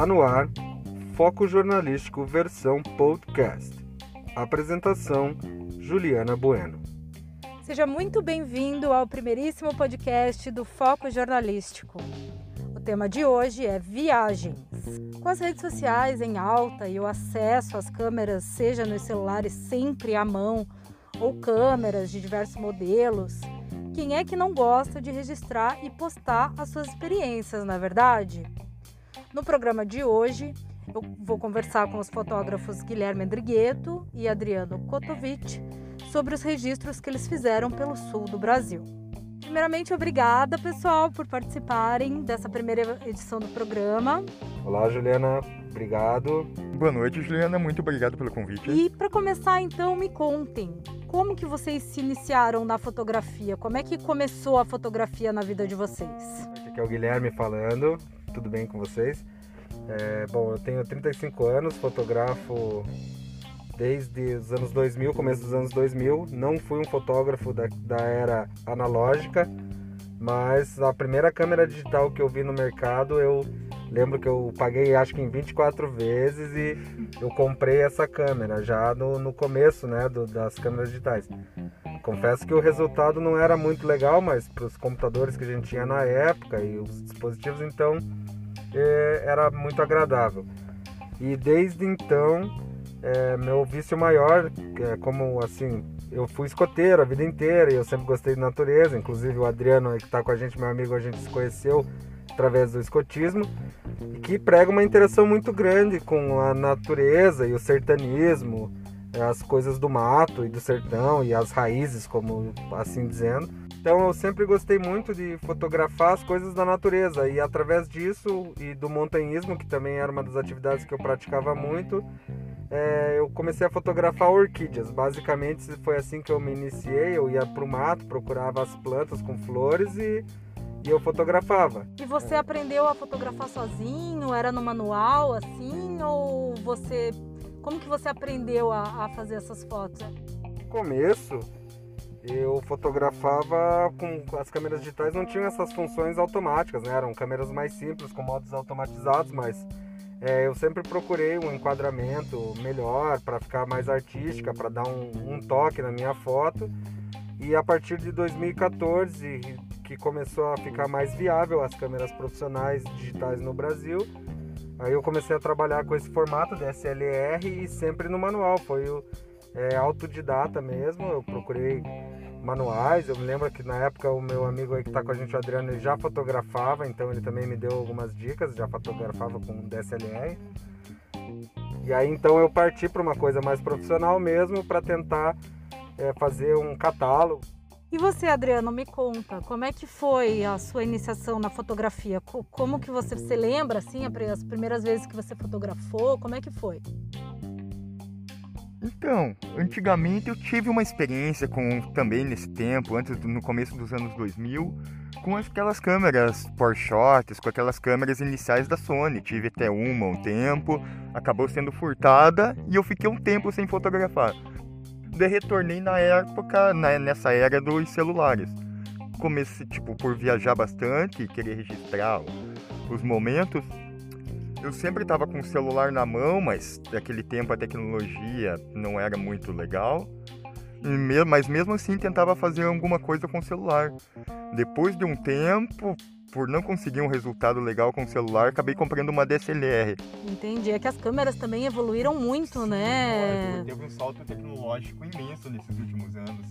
Está no ar Foco Jornalístico versão podcast. Apresentação Juliana Bueno. Seja muito bem-vindo ao primeiríssimo podcast do Foco Jornalístico. O tema de hoje é viagens. Com as redes sociais em alta e o acesso às câmeras, seja nos celulares sempre à mão ou câmeras de diversos modelos, quem é que não gosta de registrar e postar as suas experiências, na é verdade? No programa de hoje, eu vou conversar com os fotógrafos Guilherme Andrigueto e Adriano Kotovic sobre os registros que eles fizeram pelo sul do Brasil. Primeiramente, obrigada, pessoal, por participarem dessa primeira edição do programa. Olá, Juliana. Obrigado. Boa noite, Juliana. Muito obrigado pelo convite. E para começar, então, me contem, como que vocês se iniciaram na fotografia? Como é que começou a fotografia na vida de vocês? Aqui é o Guilherme falando. Tudo bem com vocês? É, bom, eu tenho 35 anos, fotografo desde os anos 2000, começo dos anos 2000. Não fui um fotógrafo da, da era analógica, mas a primeira câmera digital que eu vi no mercado, eu lembro que eu paguei acho que em 24 vezes e eu comprei essa câmera já no, no começo né, do, das câmeras digitais. Confesso que o resultado não era muito legal, mas para os computadores que a gente tinha na época e os dispositivos, então é, era muito agradável. E desde então é, meu vício maior, é como assim, eu fui escoteiro a vida inteira e eu sempre gostei de natureza, inclusive o Adriano que está com a gente, meu amigo, a gente se conheceu através do escotismo, que prega uma interação muito grande com a natureza e o sertanismo, as coisas do mato e do sertão e as raízes, como assim dizendo. Então eu sempre gostei muito de fotografar as coisas da natureza e através disso e do montanhismo, que também era uma das atividades que eu praticava muito, é, eu comecei a fotografar orquídeas. Basicamente foi assim que eu me iniciei. Eu ia para o mato, procurava as plantas com flores e, e eu fotografava. E você aprendeu a fotografar sozinho? Era no manual assim? Ou você. Como que você aprendeu a, a fazer essas fotos? No começo, eu fotografava com as câmeras digitais não tinham essas funções automáticas, né? Eram câmeras mais simples com modos automatizados, mas é, eu sempre procurei um enquadramento melhor para ficar mais artística, para dar um, um, toque na minha foto. E a partir de 2014, que começou a ficar mais viável as câmeras profissionais digitais no Brasil, aí eu comecei a trabalhar com esse formato de SLR e sempre no manual. Foi o é, autodidata mesmo. Eu procurei manuais. Eu me lembro que na época o meu amigo aí que está com a gente, o Adriano, ele já fotografava, então ele também me deu algumas dicas, já fotografava com DSLR. E aí então eu parti para uma coisa mais profissional mesmo para tentar é, fazer um catálogo. E você, Adriano, me conta, como é que foi a sua iniciação na fotografia? Como que você se lembra, assim, as primeiras vezes que você fotografou? Como é que foi? Então, antigamente eu tive uma experiência com também nesse tempo, antes no começo dos anos 2000, com aquelas câmeras Porsche, com aquelas câmeras iniciais da Sony. Tive até uma um tempo, acabou sendo furtada e eu fiquei um tempo sem fotografar. Retornei na época, na, nessa era dos celulares. Comecei tipo por viajar bastante, querer registrar os momentos eu sempre estava com o celular na mão, mas naquele tempo a tecnologia não era muito legal. Mas mesmo assim tentava fazer alguma coisa com o celular. Depois de um tempo, por não conseguir um resultado legal com o celular, acabei comprando uma DSLR. Entendi. É que as câmeras também evoluíram muito, Sim, né? Teve um salto tecnológico imenso nesses últimos anos.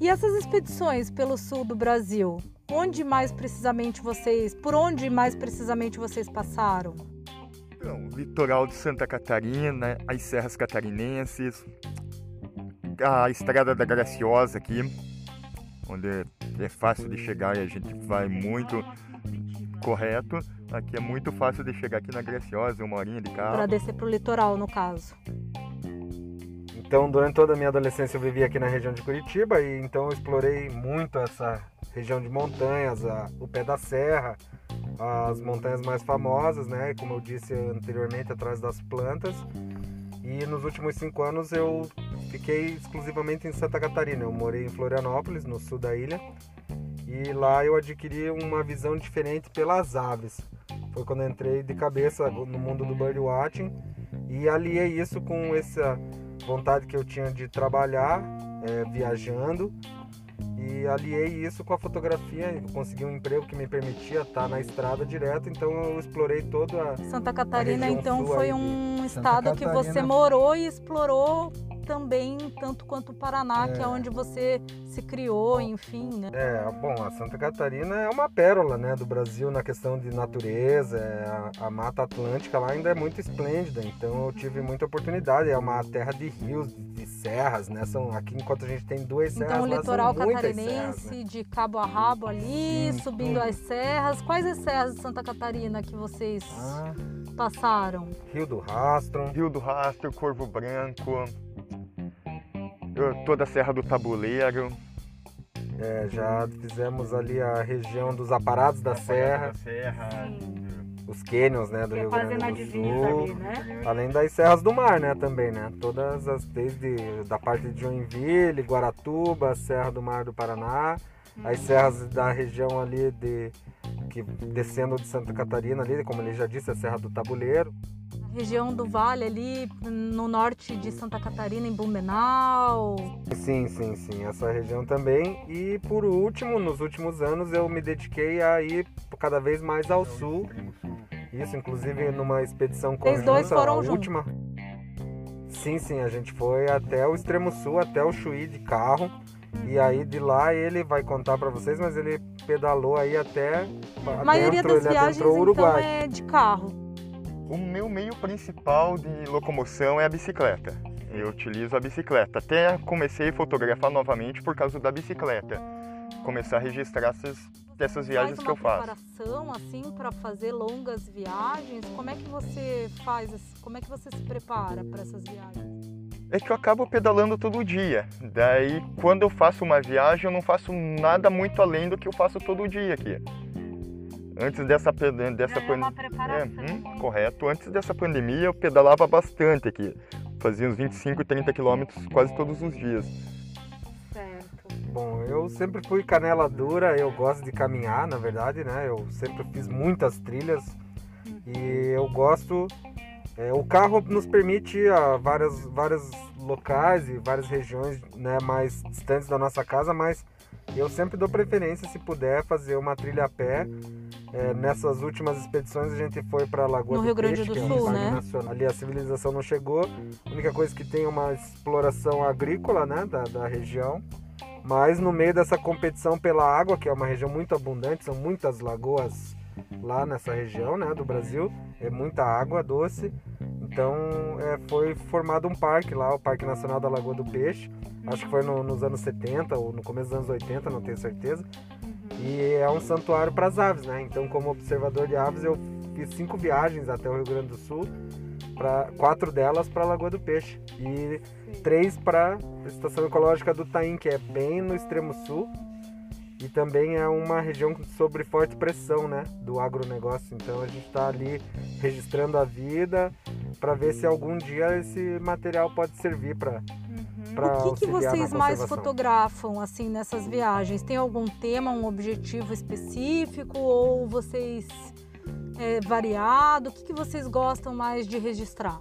E essas expedições pelo sul do Brasil, onde mais precisamente vocês, por onde mais precisamente vocês passaram? Então, litoral de Santa Catarina, as serras catarinenses, a estrada da Graciosa aqui, onde é fácil de chegar e a gente vai muito correto. Aqui é muito fácil de chegar aqui na Graciosa, uma horinha de carro. Para descer para o litoral, no caso. Então, durante toda a minha adolescência eu vivi aqui na região de Curitiba e então eu explorei muito essa região de montanhas, a, o pé da serra, as montanhas mais famosas, né? Como eu disse anteriormente, atrás das plantas. E nos últimos cinco anos eu fiquei exclusivamente em Santa Catarina. Eu morei em Florianópolis, no sul da ilha, e lá eu adquiri uma visão diferente pelas aves. Foi quando eu entrei de cabeça no mundo do birdwatching e aliei isso com essa vontade que eu tinha de trabalhar é, viajando e aliei isso com a fotografia, consegui um emprego que me permitia estar na estrada direto, então eu explorei toda a Santa Catarina, a então foi um estado que você morou e explorou também, tanto quanto o Paraná, É. que é onde você se criou, enfim, né? É, bom, a Santa Catarina é uma pérola, né, do Brasil na questão de natureza, é, a, a Mata Atlântica lá ainda é muito esplêndida, então eu tive muita oportunidade, é uma terra de rios, de, de serras, né, são aqui enquanto a gente tem duas serras, Então, o lá litoral catarinense, serras, né? de cabo a rabo ali, Sim, subindo tudo. as serras. Quais as serras de Santa Catarina que vocês Ah, passaram? Rio do Rastro, Rio do Rastro, Corvo Branco, toda a Serra do Tabuleiro. é, já fizemos ali a região dos aparados da serra, Serra. os canyons, né, do Que Rio Grande do Sul. ali, né? Além das serras do mar, né, também, né? Todas as, desde da parte de Joinville, Guaratuba, Serra do Mar do Paraná, as serras da região ali de que descendo de Santa Catarina ali, como ele já disse, a Serra do Tabuleiro. Região do Vale ali, no norte de Santa Catarina, em Blumenau. Sim, sim, sim, essa região também. E por último, nos últimos anos eu me dediquei a ir cada vez mais ao sul. Isso, inclusive numa expedição Vocês conjunta, dois foram a juntos? última. Sim, sim, a gente foi até o extremo sul, até o Chuí de carro. E aí de lá ele vai contar pra vocês, mas ele pedalou aí até A maioria adentro, das ele viagens, então, Uruguai. é de carro. O meu meio principal de locomoção é a bicicleta. Eu utilizo a bicicleta. Até comecei a fotografar novamente por causa da bicicleta. Começar a registrar essas, essas viagens faz que eu faço. preparação assim para fazer longas viagens? Como é que você faz? Como é que você se prepara para essas viagens? É que eu acabo pedalando todo dia. Daí, quando eu faço uma viagem, eu não faço nada muito além do que eu faço todo dia aqui. Antes dessa, dessa Já é uma pan- preparação. É, hum, correto. Antes dessa pandemia, eu pedalava bastante aqui. Fazia uns 25, 30 quilômetros quase todos os dias. Certo. Bom, eu sempre fui canela dura, eu gosto de caminhar, na verdade, né? Eu sempre fiz muitas trilhas e eu gosto. é, o carro nos permite ir a várias, vários locais e várias regiões né, mais distantes da nossa casa, mas eu sempre dou preferência, se puder, fazer uma trilha a pé. É, nessas últimas expedições a gente foi para Lagoa No do Rio Grande Peixe, do que é um Sul, né? nacional. Ali a civilização não chegou. A única coisa que tem é uma exploração agrícola né, da, da região. Mas no meio dessa competição pela água, que é uma região muito abundante, são muitas lagoas lá nessa região né, do Brasil, é muita água doce. Então é, foi formado um parque lá, o Parque Nacional da Lagoa do Peixe. Acho que foi no- nos anos 70 ou no começo dos anos 80, não tenho certeza. E é um santuário para as aves, né? Então, como observador de aves, eu fiz cinco viagens até o Rio Grande do Sul, pra, quatro delas para a Lagoa do Peixe e três para a Estação Ecológica do Taim, que é bem no extremo sul. E também é uma região sobre forte pressão, né, do agronegócio. Então a gente está ali registrando a vida para ver se algum dia esse material pode servir para para O que, que vocês mais fotografam assim nessas viagens? Tem algum tema, um objetivo específico ou vocês é variado? O que, que vocês gostam mais de registrar?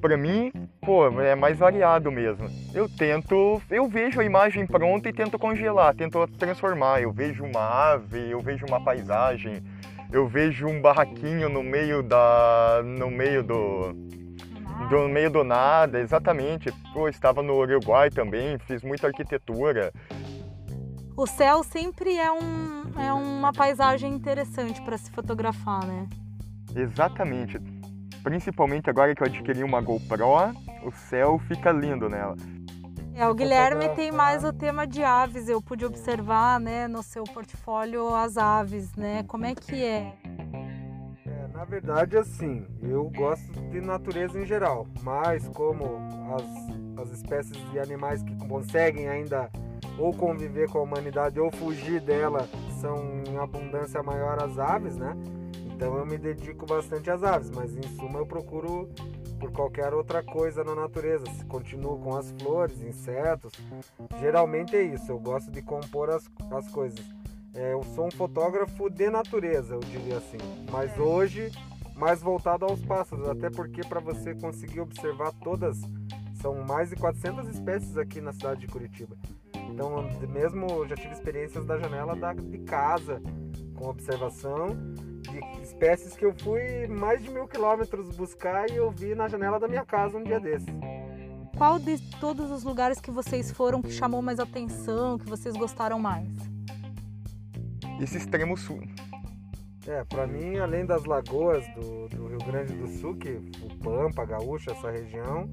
Pra mim, pô, é mais variado mesmo. Eu tento, eu vejo a imagem pronta e tento congelar, tento transformar. Eu vejo uma ave, eu vejo uma paisagem, eu vejo um barraquinho no meio da, no meio do, do meio do nada, exatamente. Pô, estava no Uruguai também, fiz muita arquitetura. O céu sempre é, um, é uma paisagem interessante para se fotografar, né? Exatamente. Principalmente agora que eu adquiri uma GoPro, o céu fica lindo nela. É, o Guilherme tem mais o tema de aves. Eu pude observar, né, no seu portfólio as aves, né? Como é que é? Na verdade, assim, eu gosto de natureza em geral, mas como as, as espécies de animais que conseguem ainda ou conviver com a humanidade ou fugir dela são em abundância maior as aves, né? Então eu me dedico bastante às aves, mas em suma eu procuro por qualquer outra coisa na natureza. Se Continuo com as flores, insetos. Geralmente é isso, eu gosto de compor as, as coisas. É, eu sou um fotógrafo de natureza, eu diria assim. Mas hoje, mais voltado aos pássaros, até porque para você conseguir observar todas, são mais de 400 espécies aqui na cidade de Curitiba. Então, mesmo já tive experiências da janela da, de casa, com observação de espécies que eu fui mais de mil quilômetros buscar e eu vi na janela da minha casa um dia desses. Qual de todos os lugares que vocês foram que chamou mais atenção, que vocês gostaram mais? Esse extremo sul. É, para mim, além das lagoas do, do, Rio Grande do Sul, que o Pampa, Gaúcha, essa região,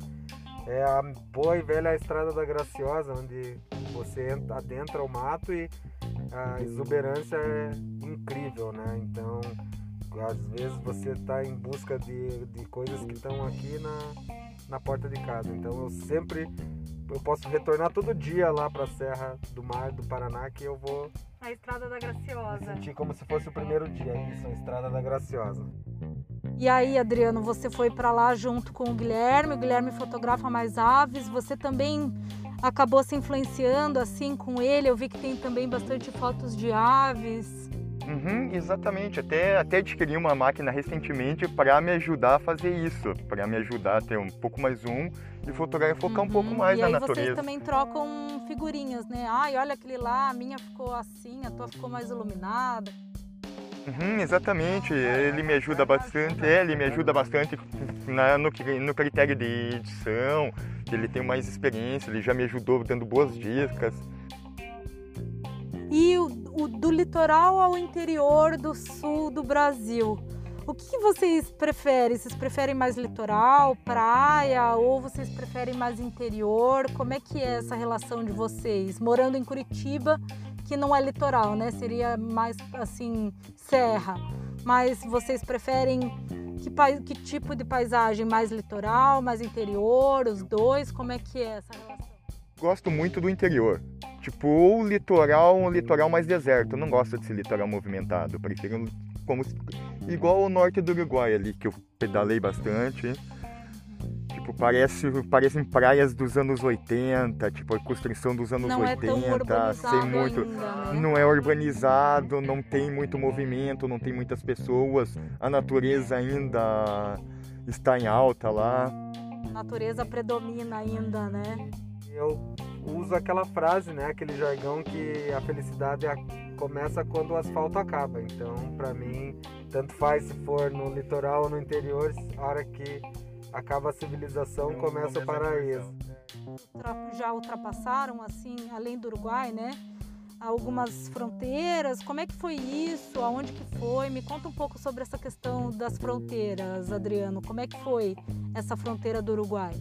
é a boa e velha Estrada da Graciosa, onde você entra, adentra o mato e a exuberância é incrível, né? Então, às vezes você está em busca de, de coisas que estão aqui na, na porta de casa. Então, eu sempre eu posso retornar todo dia lá para a Serra do Mar do Paraná que eu vou a Estrada da Graciosa. sentir como se fosse o primeiro dia, isso, a Estrada da Graciosa. E aí, Adriano, você foi para lá junto com o Guilherme, o Guilherme fotografa mais aves, você também acabou se influenciando assim com ele. Eu vi que tem também bastante fotos de aves. Uhum, exatamente. Até, até adquiri uma máquina recentemente para me ajudar a fazer isso, para me ajudar a ter um pouco mais um e fotografar, focar uhum. um pouco mais e na natureza. Vocês também trocam figurinhas, né? Ai, olha aquele lá, a minha ficou assim, a tua ficou mais iluminada. Uhum, exatamente, ele me ajuda bastante, é, ele me ajuda bastante na, no, no critério de edição, ele tem mais experiência, ele já me ajudou dando boas dicas. E o, o do litoral ao interior do sul do Brasil, o que, que vocês preferem? Vocês preferem mais litoral, praia ou vocês preferem mais interior? Como é que é essa relação de vocês morando em Curitiba que não é litoral, né? Seria mais assim, serra. Mas vocês preferem que, que tipo de paisagem? Mais litoral, mais interior, os dois? Como é que é essa relação? Gosto muito do interior. Tipo, ou litoral, um litoral mais deserto. Eu não gosto desse litoral movimentado. Eu prefiro como igual o norte do Uruguai ali, que eu pedalei bastante. Tipo, parece, parecem praias dos anos 80, tipo, a construção dos anos não 80, é sem muito. Ainda, né? Não é urbanizado, não tem muito movimento, não tem muitas pessoas, a natureza ainda está em alta lá. A natureza predomina ainda, né? Eu uso aquela frase, né, aquele jargão que a felicidade começa quando o asfalto acaba. Então, para mim, tanto faz se for no litoral ou no interior, a hora que acaba a civilização, começa o paraíso. Já ultrapassaram, assim, além do Uruguai, né? Algumas fronteiras. Como é que foi isso? Aonde que foi? Me conta um pouco sobre essa questão das fronteiras, Adriano. Como é que foi essa fronteira do Uruguai?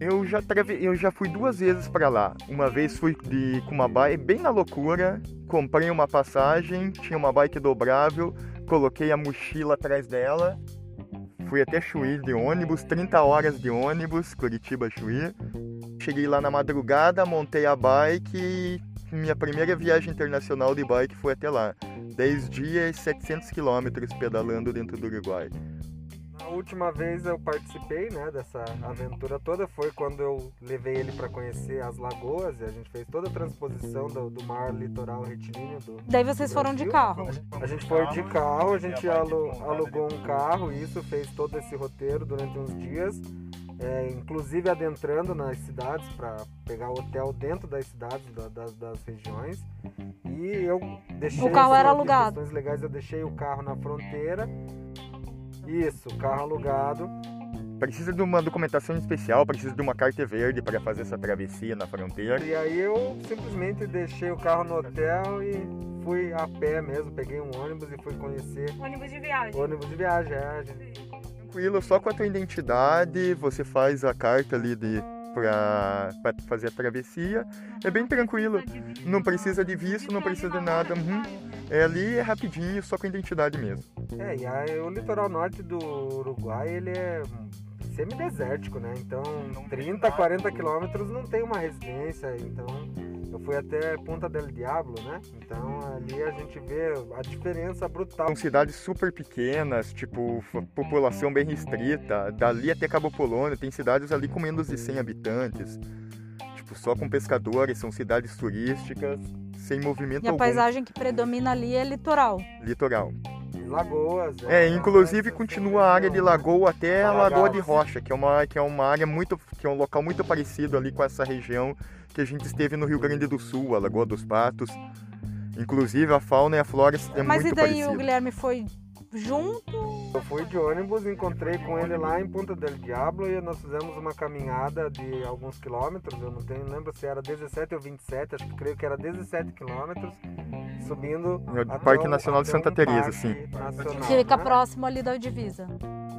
Eu já, eu já fui duas vezes para lá. Uma vez fui de, bike bem na loucura, comprei uma passagem, tinha uma bike dobrável, coloquei a mochila atrás dela Fui até Chuí de ônibus, 30 horas de ônibus, Curitiba Chuí. Cheguei lá na madrugada, montei a bike e minha primeira viagem internacional de bike foi até lá. 10 dias, 700 quilômetros pedalando dentro do Uruguai. A última vez eu participei né, dessa aventura toda foi quando eu levei ele para conhecer as lagoas e a gente fez toda a transposição do, do mar litoral retilíneo. Do, Daí vocês foram de carro? A gente foi de carro, a gente alugou um carro, isso fez todo esse roteiro durante uns dias. É, inclusive adentrando nas cidades para pegar hotel dentro das cidades, da, das, das, regiões. E eu deixei. O carro era alugado. legais, eu deixei o carro na fronteira isso, carro alugado. Precisa de uma documentação especial, precisa de uma carta verde para fazer essa travessia na fronteira. E aí eu simplesmente deixei o carro no hotel e fui a pé mesmo, peguei um ônibus e fui conhecer. Ônibus de viagem. Ônibus de viagem, é. Tranquilo, só com a tua identidade, você faz a carta ali de para fazer a travessia. É bem tranquilo, não precisa de visto, não precisa de nada. Uhum. É ali é rapidinho, só com a identidade mesmo. É, e aí, o litoral norte do Uruguai, ele é semidesértico, né? Então, 30, 40 quilômetros não tem uma residência, então eu fui até Ponta del Diablo, né? Então ali a gente vê a diferença brutal. São cidades super pequenas, tipo, população bem restrita. Dali até Cabo Polônio, tem cidades ali com menos de 100 habitantes. Tipo, só com pescadores, são cidades turísticas sem movimento E a algum. paisagem que predomina ali é litoral. Litoral. Lagoas. É, uma inclusive festa, continua a área de lagoa até a Lagoa de. Rocha, que é uma que é uma área muito que é um local muito parecido ali com essa região que a gente esteve no Rio Grande do Sul, a Lagoa dos Patos. Inclusive a fauna e a flora é Mas muito e daí parecida. o Guilherme foi junto? Eu fui de ônibus, encontrei com ele lá em Punta del Diablo e nós fizemos uma caminhada de alguns quilômetros. Eu não tenho, lembro se era 17 ou 27, acho que creio que era 17 quilômetros, subindo. No até Parque um- Nacional de Santa um Teresa, sim. nacional, Que fica né? próximo ali da divisa.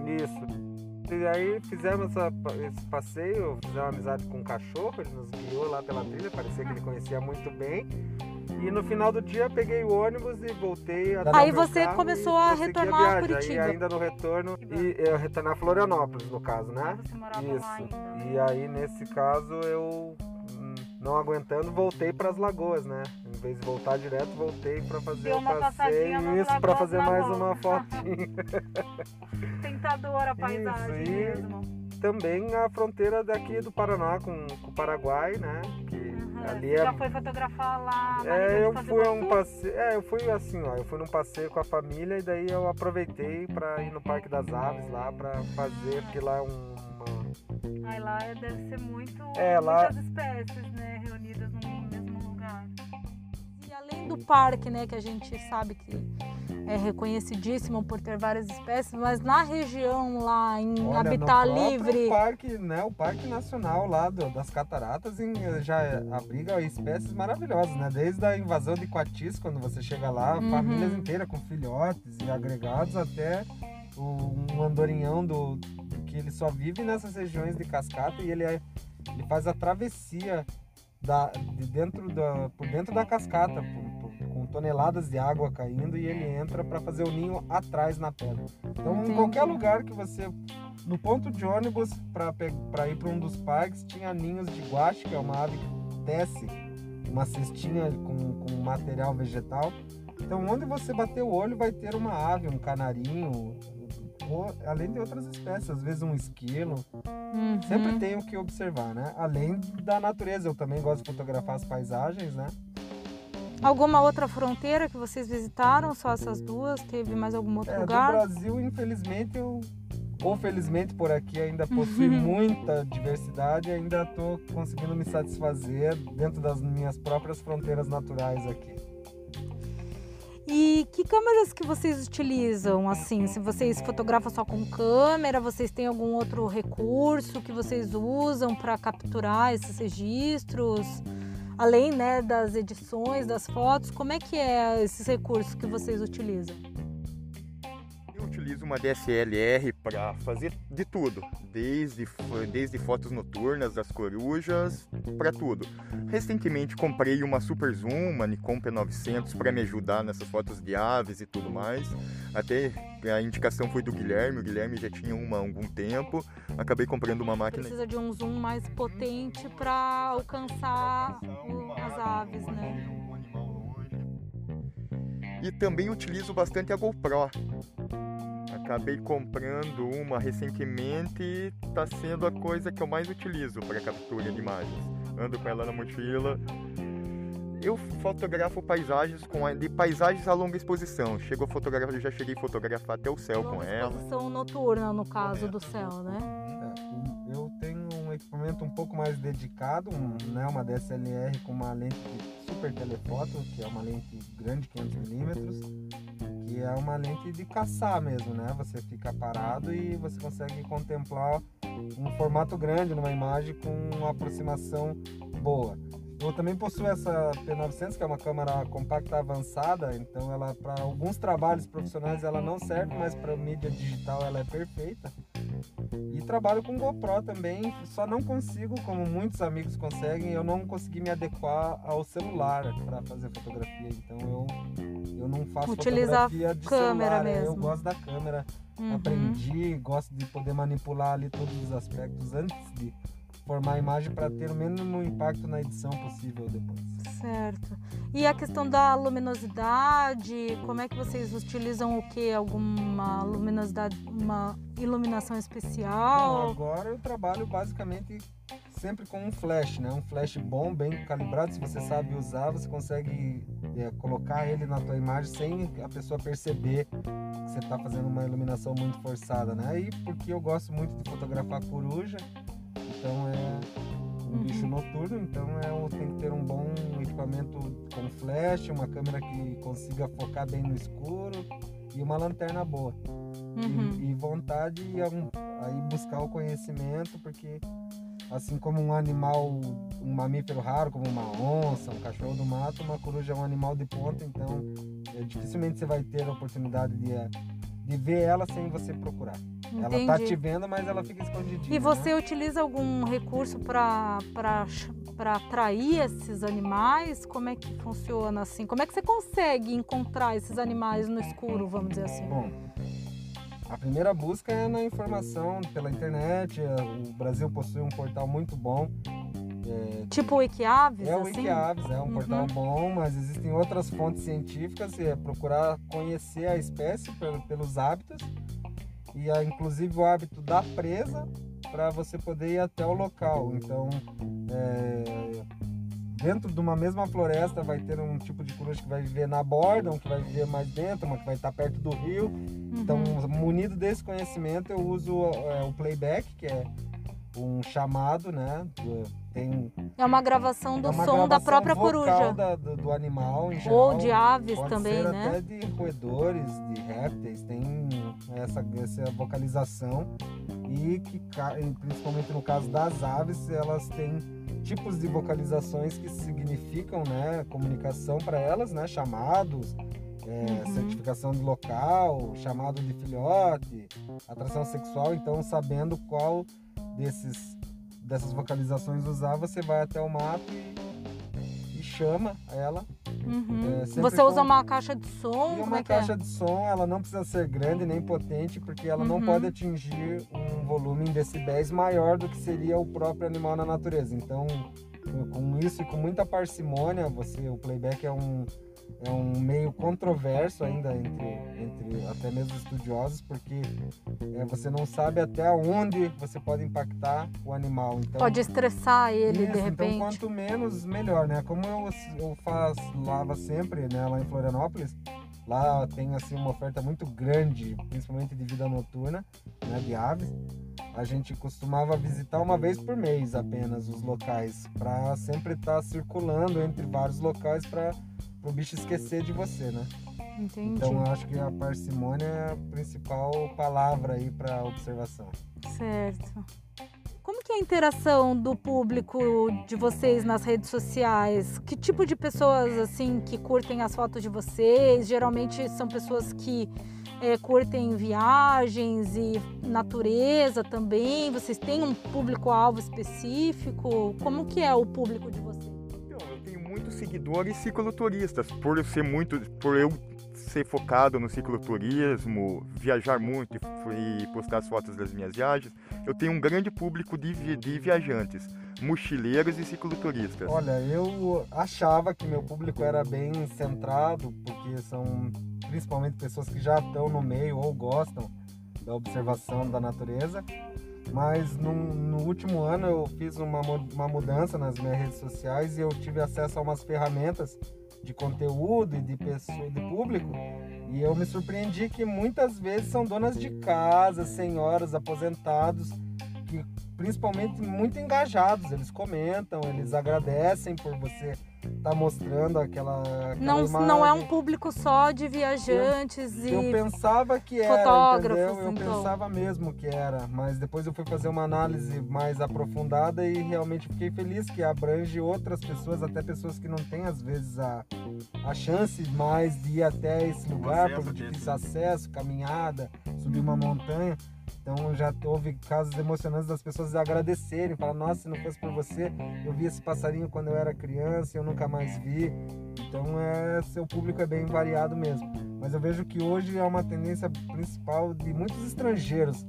Isso. E aí fizemos essa- esse passeio, fizemos amizade com um cachorro, ele nos guiou lá pela trilha, parecia que ele conhecia muito bem. E no final do dia peguei o ônibus e voltei até Aí você carro começou e a retornar a. Curitiba. Aí ainda no retorno, e eu retornar a Florianópolis, no caso, né? Você morava Isso. lá ainda. E aí nesse caso eu hum, não aguentando voltei para as lagoas, né? Em vez de voltar direto, voltei para fazer o passeio, isso para fazer mais volta. uma fotinha. Tentadora a paisagem e- mesmo. também a fronteira daqui do Paraná com, com o Paraguai, né? Que ali Você é. já foi fotografar lá É, eu fui um passeio. É, eu fui assim, ó. Eu fui num passeio com a família e daí eu aproveitei para ir no Parque das Aves lá para fazer, porque lá é um- uma. Ai, lá deve ser muito, É, lá- muitas espécies, né, reunidas no mesmo lugar. Do parque, né, que a gente sabe que é reconhecidíssimo por ter várias espécies, mas na região lá em Olha, Habitat Livre, Parque, né, o Parque Nacional lá do- das Cataratas em- já abriga espécies maravilhosas, né? Desde a invasão de coatis, quando você chega lá, Uhum. famílias inteiras com filhotes e agregados, até o- um andorinhão do que ele só vive nessas regiões de cascata e ele, é- ele faz a travessia da, de dentro da, por dentro da cascata, por- toneladas de água caindo e ele entra para fazer o ninho atrás na pedra. Então, Entendi. em qualquer lugar que você no ponto de ônibus para ir para um dos parques tinha ninhos de guache, que é uma ave que tece uma cestinha com, com material vegetal. Então, onde você bater o olho vai ter uma ave, um canarinho, ou, além de outras espécies, às vezes um esquilo. Uhum. Sempre tem o que observar, né? Além da natureza, eu também gosto de fotografar as paisagens, né? Alguma outra fronteira que vocês visitaram? Só essas duas? Teve mais algum outro É, lugar? Brasil, infelizmente, eu ou felizmente por aqui ainda possui muita diversidade e ainda estou conseguindo me satisfazer dentro das minhas próprias fronteiras naturais aqui. E que câmeras que vocês utilizam? Assim, se vocês fotografam só com câmera, vocês têm algum outro recurso que vocês usam para capturar esses registros? Além né, das edições, das fotos, como é que é esses recursos que vocês utilizam? Eu utilizo uma DSLR para fazer de tudo, desde, desde fotos noturnas das corujas para tudo. Recentemente comprei uma Super Zoom, uma Nikon P900 para me ajudar nessas fotos de aves e tudo mais. Até a indicação foi do Guilherme, o Guilherme já tinha uma há algum tempo. Acabei comprando uma máquina Precisa de um zoom mais potente para alcançar as aves, né? E também utilizo bastante a GoPro. Acabei comprando uma recentemente e está sendo a coisa que eu mais utilizo para captura de imagens. Ando com ela na mochila. Eu fotografo paisagens com a- de paisagens a longa exposição. Chego a fotografar, eu já cheguei a fotografar até o céu com ela. Exposição noturna, no caso do céu, né? É, eu tenho um equipamento um pouco mais dedicado, um, né, uma DSLR com uma lente super telefoto, que é uma lente grande, 500mm, que é uma lente de caçar mesmo, né? Você fica parado e você consegue contemplar um formato grande numa imagem com uma aproximação boa. Eu também possuo essa P900, que é uma câmera compacta avançada, então ela para alguns trabalhos profissionais ela não serve, mas para mídia digital ela é perfeita. Trabalho com GoPro também, só não consigo, como muitos amigos conseguem, eu não consegui me adequar ao celular para fazer fotografia, então eu, eu não faço Utiliza a fotografia de câmera celular, é, eu mesmo. gosto da câmera, Uhum. aprendi, gosto de poder manipular ali todos os aspectos antes de formar a imagem para ter o mínimo impacto na edição possível depois. Certo. E a questão da luminosidade, como é que vocês utilizam o que? Alguma luminosidade, uma iluminação Bom, especial? agora eu trabalho basicamente sempre com um flash, né? Um flash bom, bem calibrado. Se você sabe usar, você consegue é, colocar ele na tua imagem sem a pessoa perceber que você está fazendo uma iluminação muito forçada, né? E porque eu gosto muito de fotografar coruja, então é um Uhum. bicho noturno, então é, tem que ter um bom equipamento com flash, uma câmera que consiga focar bem no escuro e uma lanterna boa. E- Uhum. E, vontade e um- aí buscar o conhecimento, porque assim como um animal, um mamífero raro, como uma onça, um cachorro do mato, uma coruja é um animal de ponta, então é, dificilmente você vai ter a oportunidade de, eh, de ver ela sem você procurar. Ela tá te Entendi. vendo, mas ela fica escondidinha. E você né? utiliza algum recurso para atrair esses animais? Como é que funciona assim? Como é que você consegue encontrar esses animais no escuro, vamos dizer assim? Bom, a primeira busca é na informação pela internet. eh, O Brasil possui um portal muito bom. Eh, Tipo o Wikiaves, É o assim? Wikiaves, é um Uhum. portal bom, mas existem outras fontes científicas e é procurar conhecer a espécie pelo- pelos hábitos e a, inclusive o hábito da presa para você poder ir até o local. Então, é, dentro de uma mesma floresta vai ter um tipo de coruja que vai viver na borda, um que vai viver mais dentro, uma que vai estar perto do rio. Uhum. Então, munido desse conhecimento, eu uso é, o playback, que é um chamado, né? do- Tem É uma gravação do é uma som da gravação própria vocal coruja. da- do, do animal em geral. Ou de aves Pode também, né? até de roedores, de répteis, tem essa, essa vocalização e que principalmente no caso das aves, elas têm tipos de vocalizações que significam, né, comunicação para elas, né, chamados, é, Uhum. certificação de local, chamado de filhote, atração sexual, então sabendo qual desses dessas vocalizações usar, você vai até o mato e, e chama ela Uhum. é, Você usa com- uma caixa de som? e uma é que caixa é? de som, ela não precisa ser grande nem potente, porque ela não Uhum. pode atingir um volume em decibéis maior do que seria o próprio animal na natureza. Então, com isso e com muita parcimônia, você, o playback é um, é um meio controverso ainda entre, entre até mesmo estudiosos, porque é, você não sabe até onde você pode impactar o animal. Então, Pode estressar ele isso, de Então, repente. quanto menos, melhor, né? Como eu, eu faço, lava sempre, né, lá em Florianópolis, lá tem, assim, uma oferta muito grande, principalmente de vida noturna, né, de aves. A gente costumava visitar uma vez por mês apenas os locais, para sempre estar circulando entre vários locais para o bicho esquecer de você, né? Entendi. Então, eu acho que a parcimônia é a principal palavra aí para observação. Certo. Como que é a interação do público de vocês nas redes sociais? Que tipo de pessoas assim que curtem as fotos de vocês? Geralmente são pessoas que eh, curtem viagens e natureza também. Vocês têm um público-alvo específico? Como que é o público de vocês? Seguidores cicloturistas, por ser muito, por eu ser focado no cicloturismo, viajar muito e postar as fotos das minhas viagens, eu tenho um grande público de, de viajantes, mochileiros e cicloturistas. Olha, eu achava que meu público era bem centrado, porque são principalmente pessoas que já estão no meio ou gostam da observação da natureza. Mas no, no último ano eu fiz uma, uma mudança nas minhas redes sociais e eu tive acesso a umas ferramentas de conteúdo e de pessoa, de público. E eu me surpreendi que muitas vezes são donas de casa, senhoras, aposentados, principalmente muito engajados. Eles comentam, eles agradecem por você estar mostrando aquela, aquela Não, imagem. não é um público só de viajantes e Eu pensava que era, fotógrafos, entendeu? Eu então. pensava mesmo que era, mas depois eu fui fazer uma análise mais aprofundada e realmente fiquei feliz que abrange outras pessoas, até pessoas que não têm às vezes a, a chance mais de ir até esse lugar por difícil né? acesso, caminhada, subir uma montanha. Então já houve casos emocionantes das pessoas agradecerem, falar, nossa, se não fosse por você, eu vi esse passarinho quando eu era criança, eu nunca mais vi. Então é, seu público é bem variado mesmo. Mas eu vejo que hoje é uma tendência principal de muitos estrangeiros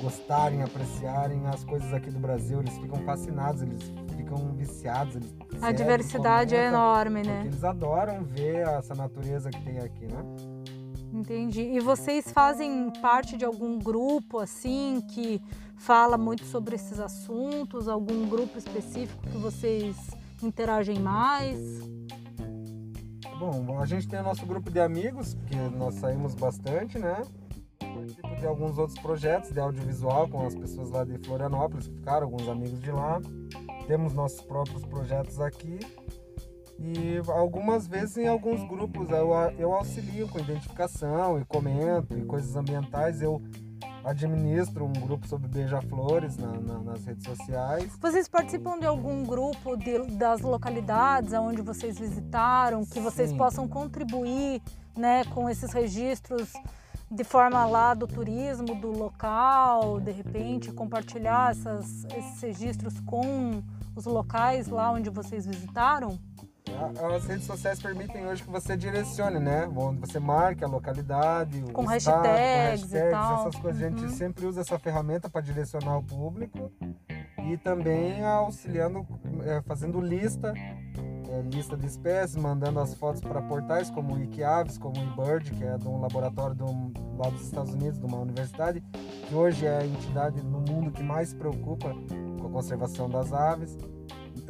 gostarem, apreciarem as coisas aqui do Brasil. Eles ficam fascinados, eles ficam viciados. Eles a diversidade é enorme, né? eles adoram ver essa natureza que tem aqui, né? Entendi. E vocês fazem parte de algum grupo assim que fala muito sobre esses assuntos? Algum grupo específico que vocês interagem mais? Bom, a gente tem o nosso grupo de amigos, que nós saímos bastante, né? Participo de alguns outros projetos de audiovisual com as pessoas lá de Florianópolis, que ficaram, alguns amigos de lá. Temos nossos próprios projetos aqui e algumas vezes em alguns grupos eu, eu auxilio com identificação e comento e coisas ambientais. Eu administro um grupo sobre beija-flores na, na, nas redes sociais. Vocês participam de algum grupo de, das localidades onde vocês visitaram, que vocês Sim. possam contribuir né, com esses registros de forma lá do turismo, do local, de repente compartilhar essas, esses registros com os locais lá onde vocês visitaram? As redes sociais permitem hoje que você direcione, né? Onde você marque a localidade, com o estado, hashtags, com hashtags essas coisas. Uhum. A gente uhum. sempre usa essa ferramenta para direcionar o público e também auxiliando, é, fazendo lista, é, lista de espécies, mandando as fotos para portais como o Wikiaves, como o eBird, que é de um laboratório do, lá dos Estados Unidos, de uma universidade, que hoje é a entidade no mundo que mais se preocupa com a conservação das aves.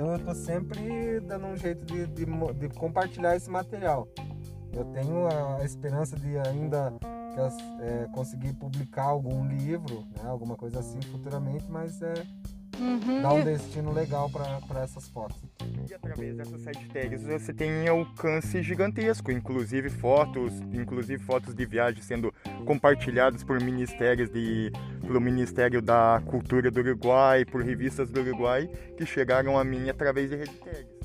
Então eu estou sempre dando um jeito de, de, de, compartilhar esse material. Eu tenho a esperança de ainda é, conseguir publicar algum livro, né, alguma coisa assim futuramente, mas é, uhum. dá um destino legal para essas fotos. E através dessas hashtags você tem alcance gigantesco, inclusive fotos, inclusive fotos de viagem sendo compartilhadas por ministérios de pelo Ministério da Cultura do Uruguai, por revistas do Uruguai que chegaram a mim através de hashtags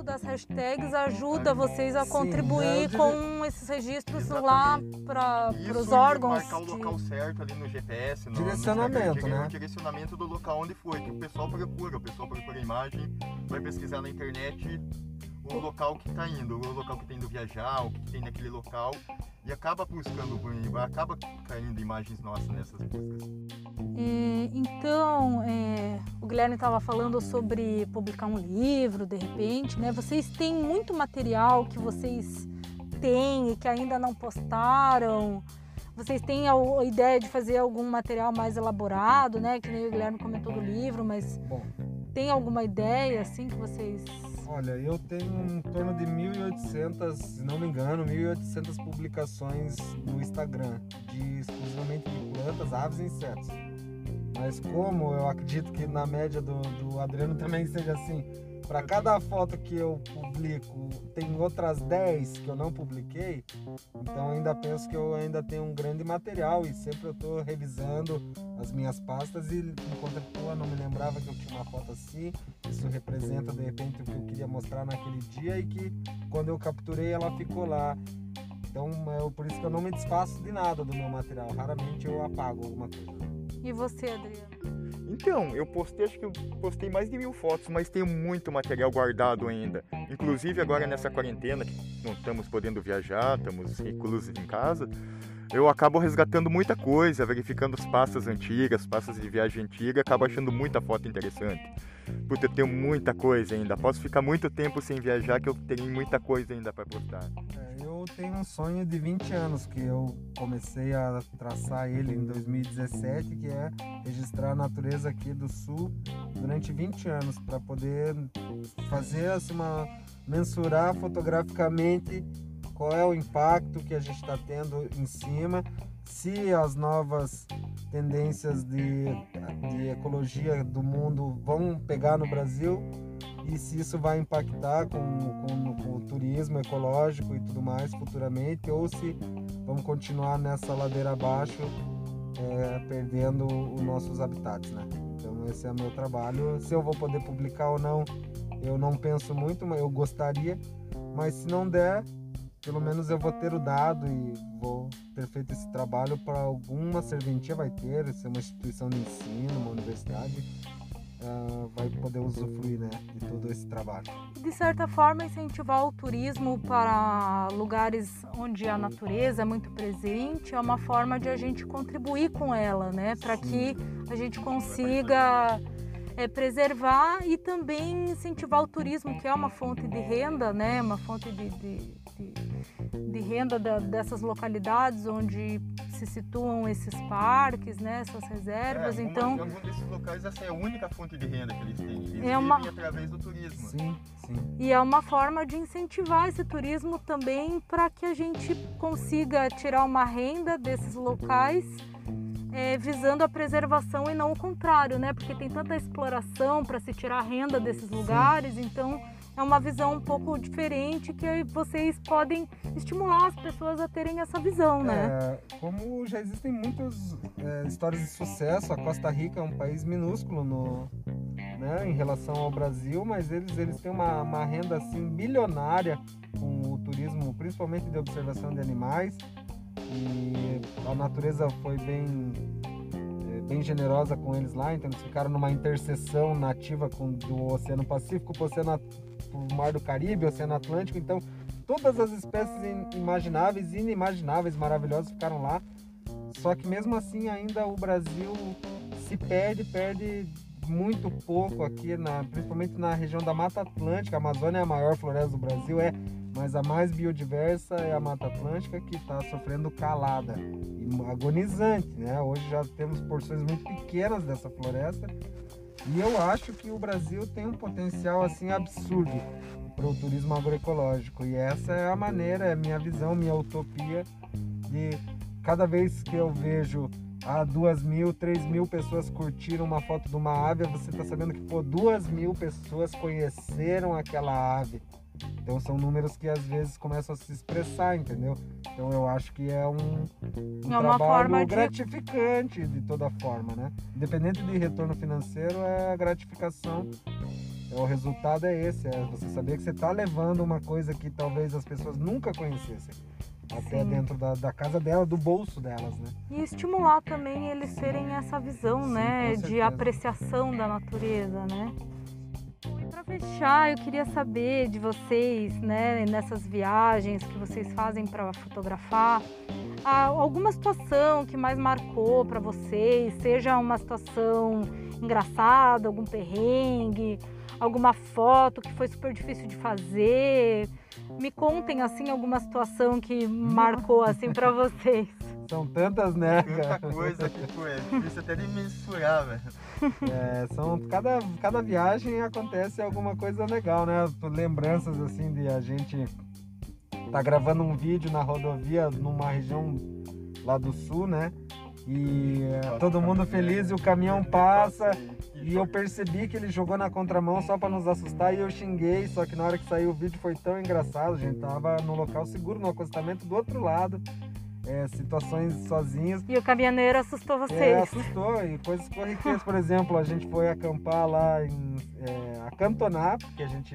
uso das hashtags ajuda vocês a contribuir Sim, com esses registros Exatamente. lá para os órgãos. marcar o local de... certo ali no GPS, no direcionamento, no né? O direcionamento do local onde foi, que o pessoal procura, o pessoal procura a imagem, vai pesquisar na internet o local que está indo, o local que está indo viajar, o que tem naquele local e acaba buscando, acaba caindo imagens nossas nessas buscas. É, então, é, o Guilherme estava falando sobre publicar um livro, de repente, né? Vocês têm muito material que vocês têm e que ainda não postaram. Vocês têm a, a ideia de fazer algum material mais elaborado, né? Que nem o Guilherme comentou do livro, mas Bom, tem alguma ideia assim que vocês Olha, eu tenho em torno de 1.800, se não me engano, 1.800 publicações no Instagram, de exclusivamente de plantas, aves e insetos. Mas como eu acredito que na média do, do Adriano também seja assim, para cada foto que eu publico, tem outras 10 que eu não publiquei. Então ainda penso que eu ainda tenho um grande material e sempre eu estou revisando as minhas pastas e enquanto eu não me lembrava que eu tinha uma foto assim. Isso representa de repente o que eu queria mostrar naquele dia e que quando eu capturei ela ficou lá. Então é por isso que eu não me desfaço de nada do meu material. Raramente eu apago alguma coisa. E você, Adriano? Então, eu postei, acho que eu postei mais de mil fotos, mas tenho muito material guardado ainda. Inclusive agora nessa quarentena, que não estamos podendo viajar, estamos reclusos em casa, eu acabo resgatando muita coisa, verificando as pastas antigas, pastas de viagem antiga, acabo achando muita foto interessante. Porque eu tenho muita coisa ainda. Posso ficar muito tempo sem viajar que eu tenho muita coisa ainda para postar. É, tenho um sonho de 20 anos que eu comecei a traçar ele em 2017, que é registrar a natureza aqui do sul durante 20 anos para poder fazer assim, uma mensurar fotograficamente qual é o impacto que a gente está tendo em cima, se as novas tendências de, de ecologia do mundo vão pegar no Brasil e se isso vai impactar com, com, com, o turismo ecológico e tudo mais futuramente, ou se vamos continuar nessa ladeira abaixo, é, perdendo os nossos habitats, né? Então esse é o meu trabalho. Se eu vou poder publicar ou não, eu não penso muito, mas eu gostaria. Mas se não der, pelo menos eu vou ter o dado e vou ter feito esse trabalho para alguma serventia vai ter, se é uma instituição de ensino, uma universidade, uh, vai poder usufruir né, de todo esse trabalho. De certa forma, incentivar o turismo para lugares onde a natureza é muito presente é uma forma de a gente contribuir com ela, né? Para que a gente consiga é, preservar e também incentivar o turismo, que é uma fonte de renda, né? Uma fonte de, de de, de renda da, dessas localidades onde se situam esses parques, né, essas reservas. É, então, em algum desses locais essa é a única fonte de renda que eles têm. Eles É uma- através do turismo. Sim, sim. E é uma forma de incentivar esse turismo também para que a gente consiga tirar uma renda desses locais é, visando a preservação e não o contrário, né? Porque tem tanta exploração para se tirar renda desses lugares, então é uma visão um pouco diferente que vocês podem estimular as pessoas a terem essa visão, né? É, como já existem muitas é, histórias de sucesso, a Costa Rica é um país minúsculo no, né, em relação ao Brasil, mas eles, eles têm uma, uma renda assim bilionária com o turismo, principalmente de observação de animais. E a natureza foi bem, é, bem generosa com eles lá, então eles ficaram numa interseção nativa com, do Oceano Pacífico para o Oceano, Mar do Caribe, Oceano Atlântico, então todas as espécies in- imagináveis e inimagináveis maravilhosas ficaram lá. Só que mesmo assim ainda o Brasil se perde, perde muito pouco aqui, na, principalmente na região da Mata Atlântica. A Amazônia é a maior floresta do Brasil, é, mas a mais biodiversa é a Mata Atlântica que está sofrendo calada e agonizante, né? Hoje já temos porções muito pequenas dessa floresta e eu acho que o Brasil tem um potencial assim absurdo para o turismo agroecológico e essa é a maneira, é a minha visão, minha utopia de cada vez que eu vejo ah, duas mil, três mil pessoas curtiram uma foto de uma ave, você está sabendo que pô, duas mil pessoas conheceram aquela ave. Então são números que às vezes começam a se expressar, entendeu? Então eu acho que é um, um É uma trabalho forma de- gratificante de toda forma, né? Independente de retorno financeiro, é a gratificação. É, o resultado é esse, é você saber que você está levando uma coisa que talvez as pessoas nunca conhecessem. Até Sim. dentro da, da casa dela, do bolso delas, né? E estimular também eles terem essa visão, Sim, né, de apreciação da natureza, né? Para fechar, eu queria saber de vocês, né, nessas viagens que vocês fazem para fotografar, alguma situação que mais marcou para vocês, seja uma situação engraçada, algum perrengue, alguma foto que foi super difícil de fazer. Me contem assim alguma situação que marcou assim para vocês. São tantas, né? Tanta cara? coisa que foi, é difícil até de mensurar, velho. É, são cada, cada viagem acontece alguma coisa legal, né? Lembranças assim de a gente tá gravando um vídeo na rodovia numa região lá do sul, né? E é, todo mundo feliz e o caminhão passa e eu percebi que ele jogou na contramão só para nos assustar e eu xinguei, só que na hora que saiu o vídeo foi tão engraçado, gente tava no local seguro, no acostamento do outro lado, é, situações sozinhos. E o caminhoneiro assustou É, vocês. assustou. E coisas corriqueiras, por exemplo, a gente foi acampar lá em é, acantonar, porque a gente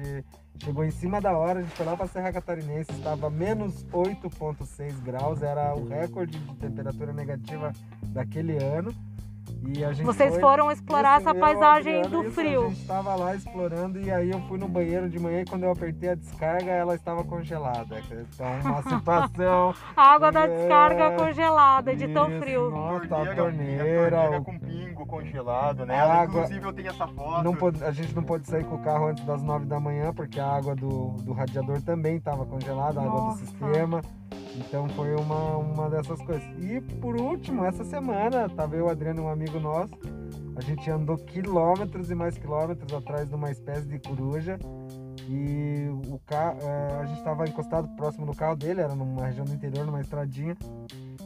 chegou em cima da hora, a gente foi lá para Serra Catarinense, estava menos 8,6 graus, era o recorde de temperatura negativa daquele ano. E a gente Vocês foi- foram explorar essa paisagem Adriano, do isso, frio. A gente estava lá explorando e aí eu fui no banheiro de manhã e quando eu apertei a descarga, ela estava congelada. Então, uma situação. A água da É, descarga congelada de tão Isso, frio. Nossa, a torneira, torneira, torneira o com pingo congelado, né? A água- Inclusive eu tenho essa foto. Não pode- a gente não pôde sair com o carro antes das 9 da manhã, porque a água do, do radiador também estava congelada, a água Nossa. do sistema. Então foi uma, uma dessas coisas. E por último, essa semana, tava eu, o Adriano um amigo nosso. A gente andou quilômetros e mais quilômetros atrás de uma espécie de coruja. E o carro, a gente estava encostado próximo do carro dele, era numa região do interior, numa estradinha.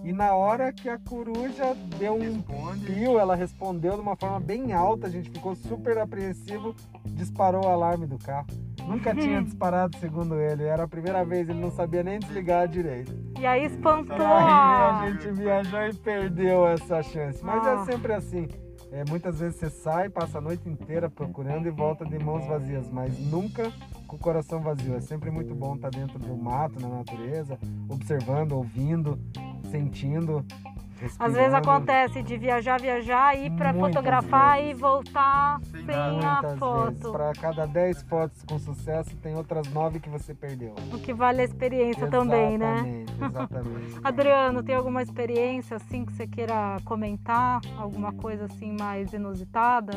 E na hora que a coruja deu um Responde. Viu, ela respondeu de uma forma bem alta, a gente ficou super apreensivo, disparou o alarme do carro. Nunca tinha disparado, segundo ele, era a primeira vez, ele não sabia nem desligar direito. E aí espantou Aí a... gente viajou e perdeu essa chance. Mas Ah. é sempre assim. É, muitas vezes você sai, passa a noite inteira procurando e volta de mãos vazias, mas nunca com o coração vazio. É sempre muito bom estar dentro do mato, na natureza, observando, ouvindo, sentindo. Às vezes acontece de viajar, viajar, ir para fotografar vezes. e voltar Sem sem a foto. Para cada 10 fotos com sucesso, tem outras 9 que você perdeu. O que vale a experiência também, né? Exatamente, exatamente. Adriano, tem alguma experiência assim que você queira comentar? Alguma coisa assim mais inusitada?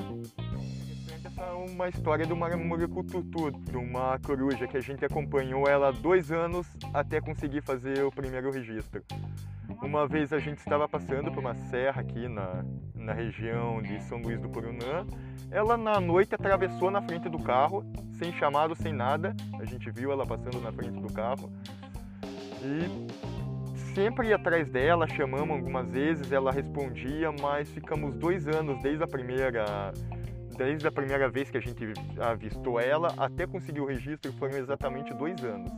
Contar uma história de uma murucututu, de uma coruja que a gente acompanhou ela há dois anos até conseguir fazer o primeiro registro. Uma vez a gente estava passando por uma serra aqui na, na região de São Luís do Purunã. Ela na noite atravessou na frente do carro, sem chamado, sem nada. A gente viu ela passando na frente do carro. E sempre ia atrás dela, chamamos algumas vezes, ela respondia, mas ficamos dois anos desde a primeira desde a primeira vez que a gente avistou ela até conseguir o registro foram exatamente dois anos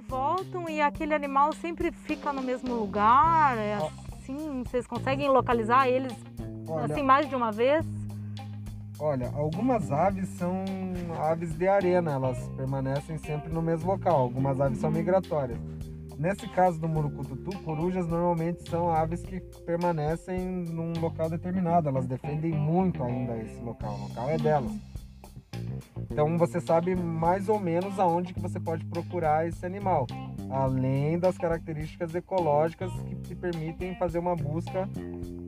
e voltam e aquele animal sempre fica no mesmo lugar? É assim? Vocês conseguem localizar eles Olha, assim mais de uma vez? Olha, algumas aves são aves de arena, elas permanecem sempre no mesmo local. Algumas aves são migratórias. Nesse caso do murucututu, corujas normalmente são aves que permanecem num local determinado. Elas defendem muito ainda esse local. O local é delas. Então você sabe mais ou menos aonde que você pode procurar esse animal, além das características ecológicas que te permitem fazer uma busca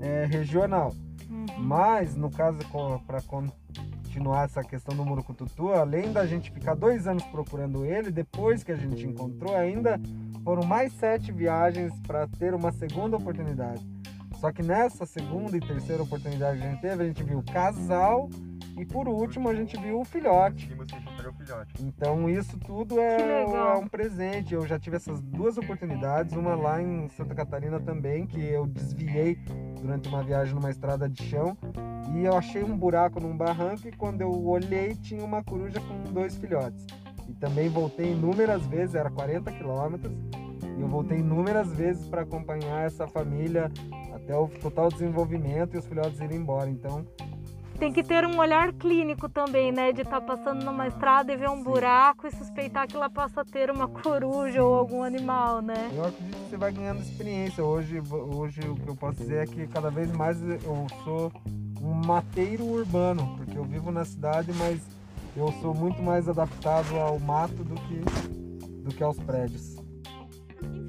é, regional. Uhum. Mas no caso para continuar essa questão do murucututu, além da gente ficar dois anos procurando ele, depois que a gente encontrou, ainda foram mais sete viagens para ter uma segunda oportunidade. Só que nessa segunda e terceira oportunidade que a gente teve, a gente viu casal e por último, a gente viu o filhote. Então, isso tudo é, é, um presente. Eu já tive essas duas oportunidades, uma lá em Santa Catarina também, que eu desviei durante uma viagem numa estrada de chão. E eu achei um buraco num barranco e quando eu olhei, tinha uma coruja com dois filhotes. E também voltei inúmeras vezes, era 40 quilômetros. E eu voltei inúmeras vezes para acompanhar essa família até o total desenvolvimento e os filhotes irem embora. Então, tem que ter um olhar clínico também, né? De estar tá passando numa estrada e ver um Sim. buraco e suspeitar que lá possa ter uma coruja ou algum animal, né? Eu acredito que você vai ganhando experiência. Hoje, hoje o que eu posso dizer é que cada vez mais eu sou um mateiro urbano, porque eu vivo na cidade, mas eu sou muito mais adaptado ao mato do que, do que aos prédios.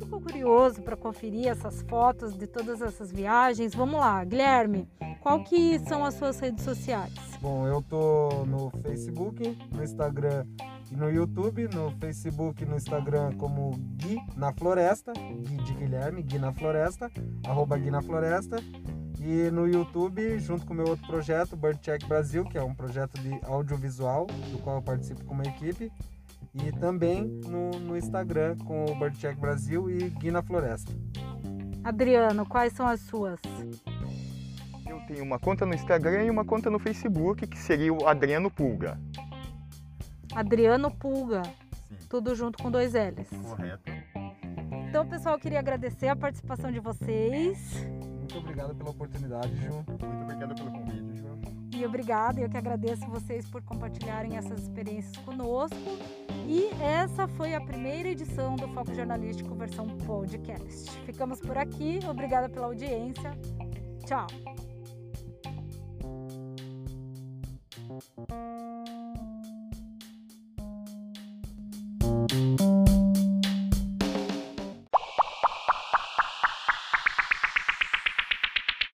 Ficou curioso para conferir essas fotos de todas essas viagens, vamos lá, Guilherme. Qual que são as suas redes sociais? Bom, eu tô no Facebook, no Instagram e no YouTube. No Facebook no Instagram como Gui na Floresta, Gui de Guilherme, Gui na Floresta, arroba Gui na Floresta. E no YouTube, junto com o meu outro projeto, Birdcheck Brasil, que é um projeto de audiovisual, do qual eu participo com uma equipe. E também no, no Instagram com o Birdcheck Brasil e Gui na Floresta. Adriano, quais são as suas? tenho uma conta no Instagram e uma conta no Facebook, que seria o Adriano Pulga. Adriano Pulga. Sim. Tudo junto com dois L's. Correto. Então, pessoal, eu queria agradecer a participação de vocês. Muito obrigado pela oportunidade, Ju. Muito obrigado pelo convite. E obrigada, eu que agradeço vocês por compartilharem essas experiências conosco. E essa foi a primeira edição do Foco Jornalístico versão podcast. Ficamos por aqui, obrigada pela audiência. Tchau!